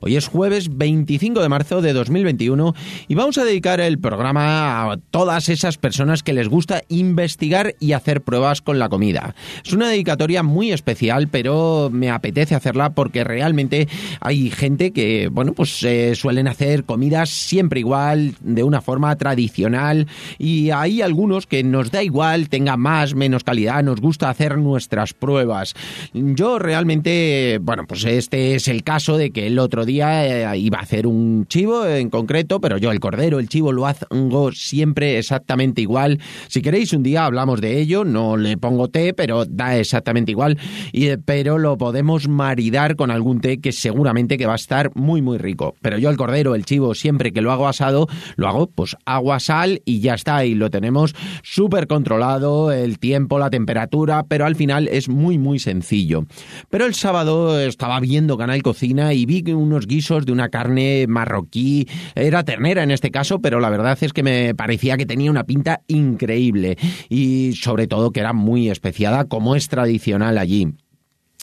Hoy es jueves 25 de marzo de 2021 y vamos a dedicar el programa a todas esas personas que les gusta investigar y hacer pruebas con la comida. Es una dedicatoria muy especial, pero me apetece hacerla porque realmente hay gente que, bueno, pues eh, suelen hacer comidas siempre igual, de una forma tradicional y hay algunos que nos da igual, tenga más, menos calidad, nos gusta hacer nuestras pruebas. Yo realmente, bueno, pues este es el caso de que el otro día eh, iba a hacer un chivo en concreto, pero yo el cordero, el chivo lo hago siempre exactamente igual. Si queréis un día hablamos de ello, no le pongo té, pero da exactamente igual, eh, pero lo podemos maridar con algún té que seguramente que va a estar muy muy rico. Pero yo el cordero, el chivo, siempre que lo hago asado, lo hago pues agua, sal y ya está, y lo tenemos súper controlado, el tiempo, la temperatura, pero al final es muy muy sencillo. Pero el sábado estaba viendo Canal Cocina y vi unos guisos de una carne marroquí, era ternera en este caso, pero la verdad es que me parecía que tenía una pinta increíble y sobre todo que era muy especiada como es tradicional allí.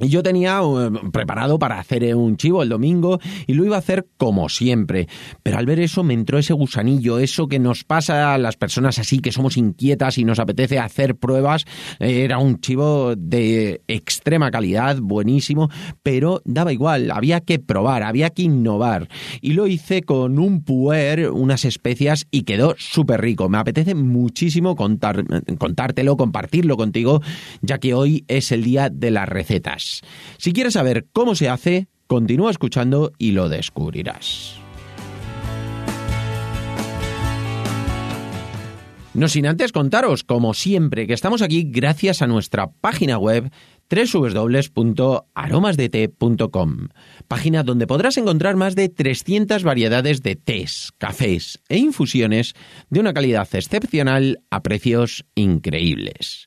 Y yo tenía eh, preparado para hacer eh, un chivo el domingo y lo iba a hacer como siempre. Pero al ver eso me entró ese gusanillo, eso que nos pasa a las personas así, que somos inquietas y nos apetece hacer pruebas. Eh, era un chivo de extrema calidad, buenísimo, pero daba igual, había que probar, había que innovar. Y lo hice con un puer, unas especias y quedó súper rico. Me apetece muchísimo contar, contártelo, compartirlo contigo, ya que hoy es el día de las recetas. Si quieres saber cómo se hace, continúa escuchando y lo descubrirás. No sin antes contaros, como siempre, que estamos aquí gracias a nuestra página web www.aromasdete.com, página donde podrás encontrar más de 300 variedades de tés, cafés e infusiones de una calidad excepcional a precios increíbles.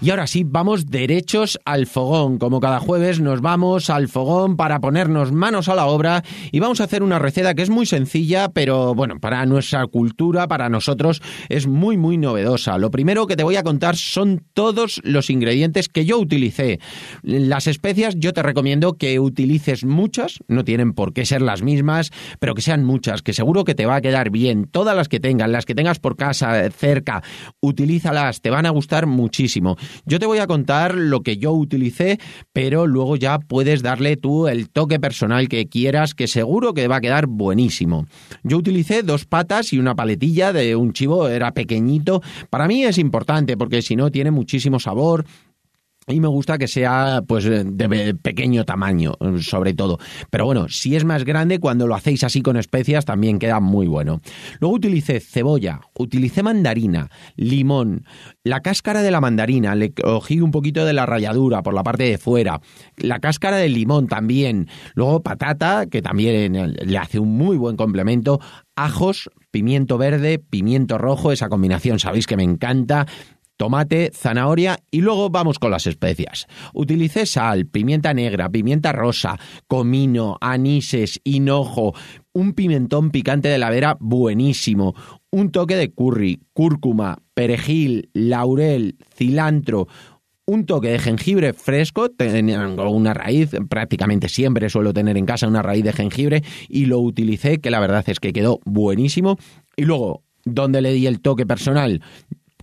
Y ahora sí, vamos derechos al fogón. Como cada jueves nos vamos al fogón para ponernos manos a la obra y vamos a hacer una receta que es muy sencilla, pero bueno, para nuestra cultura, para nosotros, es muy muy novedosa. Lo primero que te voy a contar son todos los ingredientes que yo utilicé. Las especias yo te recomiendo que utilices muchas, no tienen por qué ser las mismas, pero que sean muchas, que seguro que te va a quedar bien. Todas las que tengas, las que tengas por casa, cerca, utilízalas, te van a gustar muchísimo. Yo te voy a contar lo que yo utilicé, pero luego ya puedes darle tú el toque personal que quieras, que seguro que va a quedar buenísimo. Yo utilicé dos patas y una paletilla de un chivo, era pequeñito. Para mí es importante porque si no tiene muchísimo sabor, y me gusta que sea pues de pequeño tamaño, sobre todo. Pero bueno, si es más grande, cuando lo hacéis así con especias, también queda muy bueno. Luego utilicé cebolla, utilicé mandarina, limón, la cáscara de la mandarina, le cogí un poquito de la ralladura por la parte de fuera, la cáscara del limón también, luego patata, que también le hace un muy buen complemento, ajos, pimiento verde, pimiento rojo, esa combinación sabéis que me encanta, tomate, zanahoria y luego vamos con las especias. Utilicé sal, pimienta negra, pimienta rosa, comino, anises, hinojo, un pimentón picante de la vera buenísimo, un toque de curry, cúrcuma, perejil, laurel, cilantro, un toque de jengibre fresco, tengo una raíz, prácticamente siempre suelo tener en casa una raíz de jengibre y lo utilicé, que la verdad es que quedó buenísimo. Y luego, donde le di el toque personal?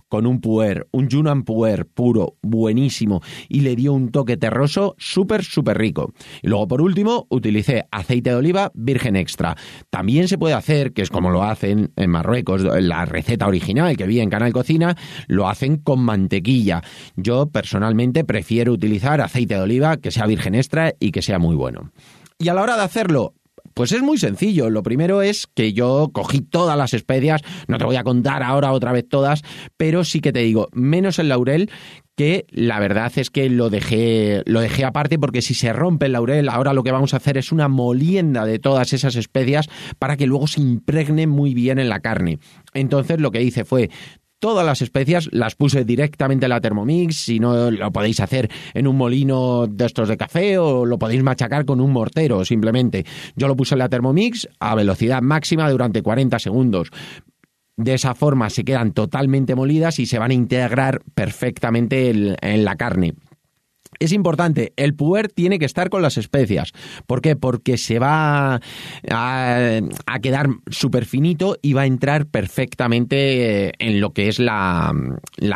Con un puer, un Yunnan puer puro, buenísimo, y le dio un toque terroso súper, súper rico. Y luego, por último, utilicé aceite de oliva virgen extra. También se puede hacer, que es como lo hacen en Marruecos, la receta original que vi en Canal Cocina, lo hacen con mantequilla. Yo personalmente prefiero utilizar aceite de oliva que sea virgen extra y que sea muy bueno. Y a la hora de hacerlo, Pues es muy sencillo. Lo primero es que yo cogí todas las especias, no te voy a contar ahora otra vez todas, pero sí que te digo, menos el laurel, que la verdad es que lo dejé, lo dejé aparte porque si se rompe el laurel, ahora lo que vamos a hacer es una molienda de todas esas especias para que luego se impregne muy bien en la carne. Entonces lo que hice fue todas las especias las puse directamente en la Thermomix, si no lo podéis hacer en un molino de estos de café o lo podéis machacar con un mortero simplemente. Yo lo puse en la Thermomix a velocidad máxima durante 40 segundos. De esa forma se quedan totalmente molidas y se van a integrar perfectamente en la carne es importante, el puer tiene que estar con las especias. ¿Por qué? Porque se va a, quedar súper finito y va a entrar perfectamente en lo que es la,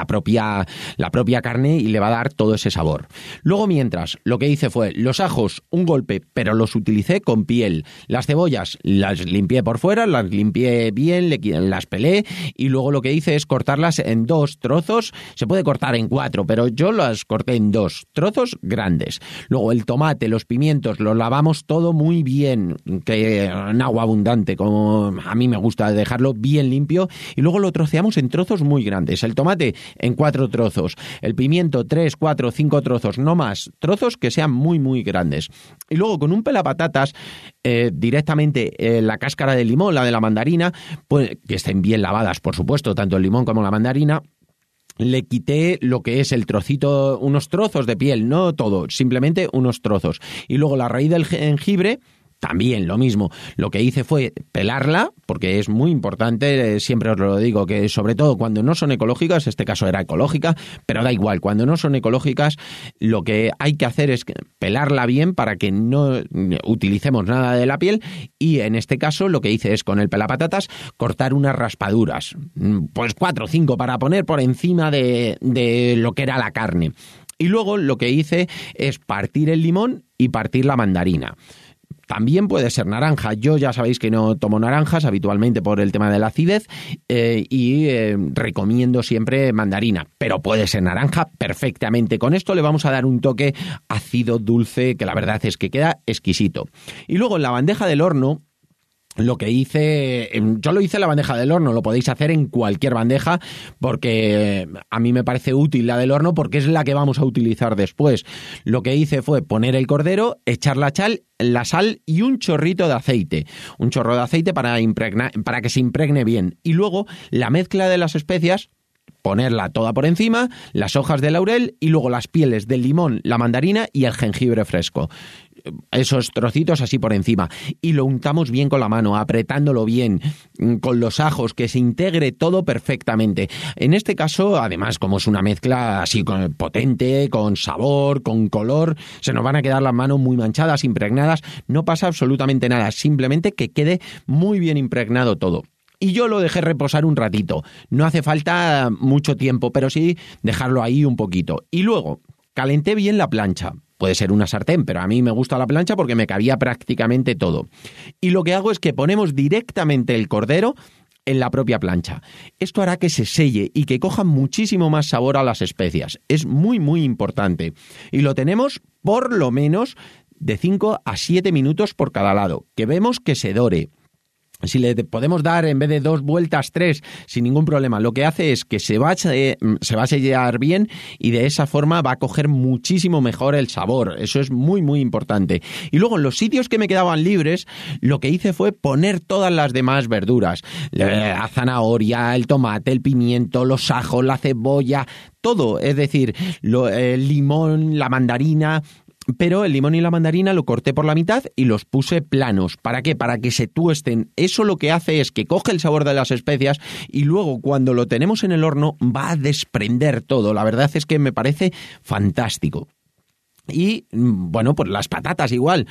propia, la propia carne y le va a dar todo ese sabor. Luego, mientras, lo que hice fue los ajos, un golpe, pero los utilicé con piel. Las cebollas las limpié por fuera, las limpié bien, las pelé y luego lo que hice es cortarlas en dos trozos. Se puede cortar en cuatro, pero yo las corté en dos trozos grandes. Luego el tomate, los pimientos, los lavamos todo muy bien, que en agua abundante, como a mí me gusta dejarlo bien limpio, y luego lo troceamos en trozos muy grandes. El tomate en cuatro trozos, el pimiento tres, cuatro, cinco trozos, no más, trozos que sean muy, muy grandes. Y luego con un pelapatatas, eh, directamente eh, la cáscara de limón, la de la mandarina, pues que estén bien lavadas, por supuesto, tanto el limón como la mandarina, le quité lo que es el trocito, unos trozos de piel, no todo, simplemente unos trozos. Y luego la raíz del jengibre, también lo mismo. Lo que hice fue pelarla, porque es muy importante, eh, siempre os lo digo, que sobre todo cuando no son ecológicas, este caso era ecológica, pero da igual, cuando no son ecológicas, lo que hay que hacer es pelarla bien para que no utilicemos nada de la piel y en este caso lo que hice es con el pelapatatas cortar unas raspaduras, mm, pues cuatro o cinco para poner por encima de, de lo que era la carne. Y luego lo que hice es partir el limón y partir la mandarina. También puede ser naranja. Yo ya sabéis que no tomo naranjas habitualmente por el tema de la acidez eh, y eh, recomiendo siempre mandarina, pero puede ser naranja perfectamente. Con esto le vamos a dar un toque ácido dulce que la verdad es que queda exquisito. Y luego en la bandeja del horno lo que hice, em, yo lo hice en la bandeja del horno, lo podéis hacer en cualquier bandeja porque a mí me parece útil la del horno porque es la que vamos a utilizar después. Lo que hice fue poner el cordero, echar la sal, la sal y un chorrito de aceite, un chorro de aceite para, para que se impregne bien. Y luego la mezcla de las especias ponerla toda por encima, las hojas de laurel y luego las pieles del limón, la mandarina y el jengibre fresco esos trocitos así por encima y lo untamos bien con la mano, apretándolo bien mm, con los ajos, que se integre todo perfectamente. En este caso, además, como es una mezcla así potente, con sabor, con color, se nos van a quedar las manos muy manchadas, impregnadas, no pasa absolutamente nada, simplemente que quede muy bien impregnado todo y yo lo dejé reposar un ratito. No hace falta mucho tiempo, pero sí dejarlo ahí un poquito. Y luego, calenté bien la plancha. Puede ser una sartén, pero a mí me gusta la plancha porque me cabía prácticamente todo. Y lo que hago es que ponemos directamente el cordero en la propia plancha. Esto hará que se selle y que coja muchísimo más sabor a las especias. Es muy, muy importante. Y lo tenemos por lo menos de 5 a 7 minutos por cada lado. Que vemos que se dore si le podemos dar en vez de dos vueltas tres sin ningún problema, lo que hace es que se va, a, se va a sellar bien y de esa forma va a coger muchísimo mejor el sabor. Eso es muy muy importante. Y luego en los sitios que me quedaban libres, lo que hice fue poner todas las demás verduras. La zanahoria, el tomate, el pimiento, los ajos, la cebolla, todo. Es decir, el limón, la mandarina, pero el limón y la mandarina lo corté por la mitad y los puse planos. ¿Para qué? Para que se tuesten. Eso lo que hace es que coge el sabor de las especias y luego cuando lo tenemos en el horno va a desprender todo. La verdad es que me parece fantástico. Y mm, bueno, pues las patatas igual,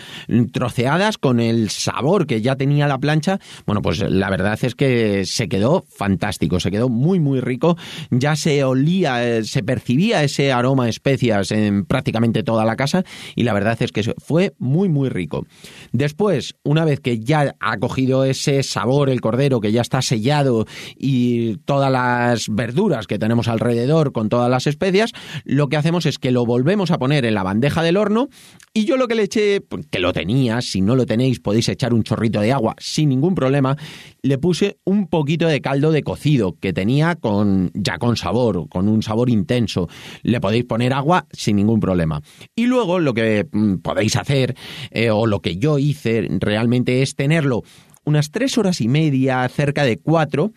troceadas con el sabor que ya tenía la plancha. Bueno, pues la verdad es que se quedó fantástico, se quedó muy, muy rico. Ya se olía, eh, se percibía ese aroma a especias en prácticamente toda la casa y la verdad es que fue muy, muy rico. Después, una vez que ya ha cogido ese sabor el cordero, que ya está sellado y todas las verduras que tenemos alrededor con todas las especias, lo que hacemos es que lo volvemos a poner en la bandeja bandeja del horno y yo lo que le eché, pues, que lo tenía, si no lo tenéis podéis echar un chorrito de agua sin ningún problema, le puse un poquito de caldo de cocido que tenía con ya con sabor, con un sabor intenso. Le podéis poner agua sin ningún problema. Y luego lo que mm, podéis hacer, eh, o lo que yo hice realmente es tenerlo unas tres horas y media, cerca de cuatro,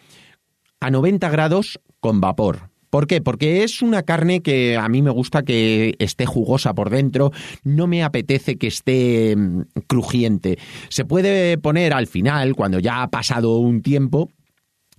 a 90 grados con vapor. ¿Por qué? Porque es una carne que a mí me gusta que esté jugosa por dentro, no me apetece que esté mm, crujiente. Se puede poner al final, cuando ya ha pasado un tiempo,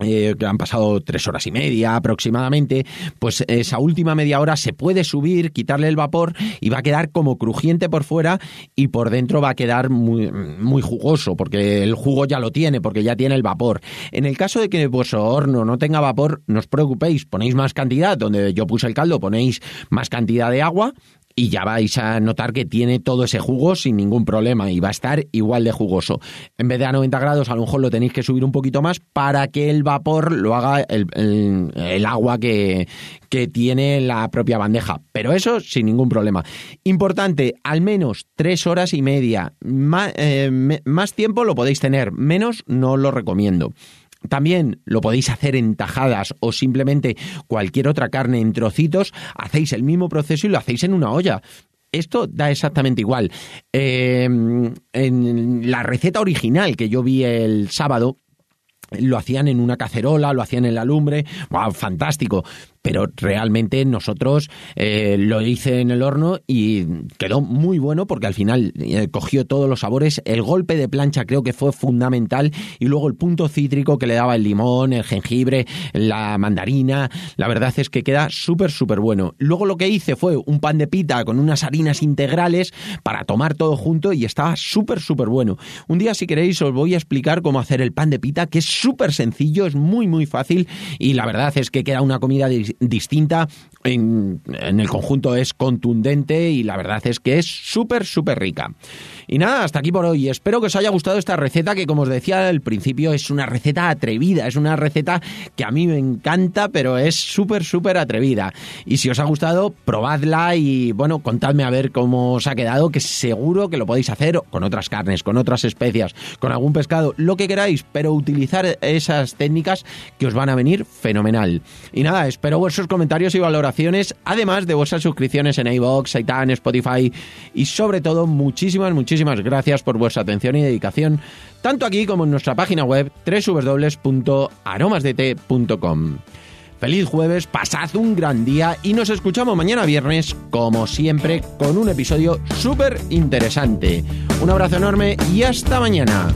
eh, que han pasado tres horas y media aproximadamente, pues esa última media hora se puede subir, quitarle el vapor y va a quedar como crujiente por fuera y por dentro va a quedar muy, muy jugoso, porque el jugo ya lo tiene, porque ya tiene el vapor. En el caso de que vuestro horno no tenga vapor, no os preocupéis, ponéis más cantidad, donde yo puse el caldo ponéis más cantidad de agua y ya vais a notar que tiene todo ese jugo sin ningún problema y va a estar igual de jugoso. En vez de a 90 grados, a lo mejor lo tenéis que subir un poquito más para que el vapor lo haga el, agua que, que tiene la propia bandeja. Pero eso sin ningún problema. Importante, al menos tres horas y media. Eh, más tiempo lo podéis tener, menos no lo recomiendo. También lo podéis hacer en tajadas o simplemente cualquier otra carne en trocitos, hacéis el mismo proceso y lo hacéis en una olla. Esto da exactamente igual. Em, en la receta original que yo vi el sábado, lo hacían en una cacerola, lo hacían en la lumbre, wow, fantástico pero realmente nosotros eh, lo hice en el horno y quedó muy bueno porque al final eh, cogió todos los sabores. El golpe de plancha creo que fue fundamental y luego el punto cítrico que le daba el limón, el jengibre, la mandarina. La verdad es que queda súper, súper bueno. Luego lo que hice fue un pan de pita con unas harinas integrales para tomar todo junto y estaba súper, súper bueno. Un día si queréis os voy a explicar cómo hacer el pan de pita, que es súper sencillo, es muy, muy fácil y la verdad es que queda una comida distinta, en, el conjunto es contundente y la verdad es que es súper, súper rica. Y nada, hasta aquí por hoy. Espero que os haya gustado esta receta que, como os decía al principio, es una receta atrevida, es una receta que a mí me encanta, pero es súper, súper atrevida. Y si os ha gustado, probadla y, bueno, contadme a ver cómo os ha quedado, que seguro que lo podéis hacer con otras carnes, con otras especias, con algún pescado, lo que queráis, pero utilizar esas técnicas que os van a venir fenomenal. Y nada, espero vuestros comentarios y valoraciones, además de vuestras suscripciones en iVoox, Aitan, Spotify y sobre todo muchísimas muchísimas gracias por vuestra atención y dedicación, tanto aquí como en nuestra página web www.aromasdt.com. Feliz jueves, pasad un gran día y nos escuchamos mañana viernes, como siempre, con un episodio súper interesante. Un abrazo enorme y hasta mañana.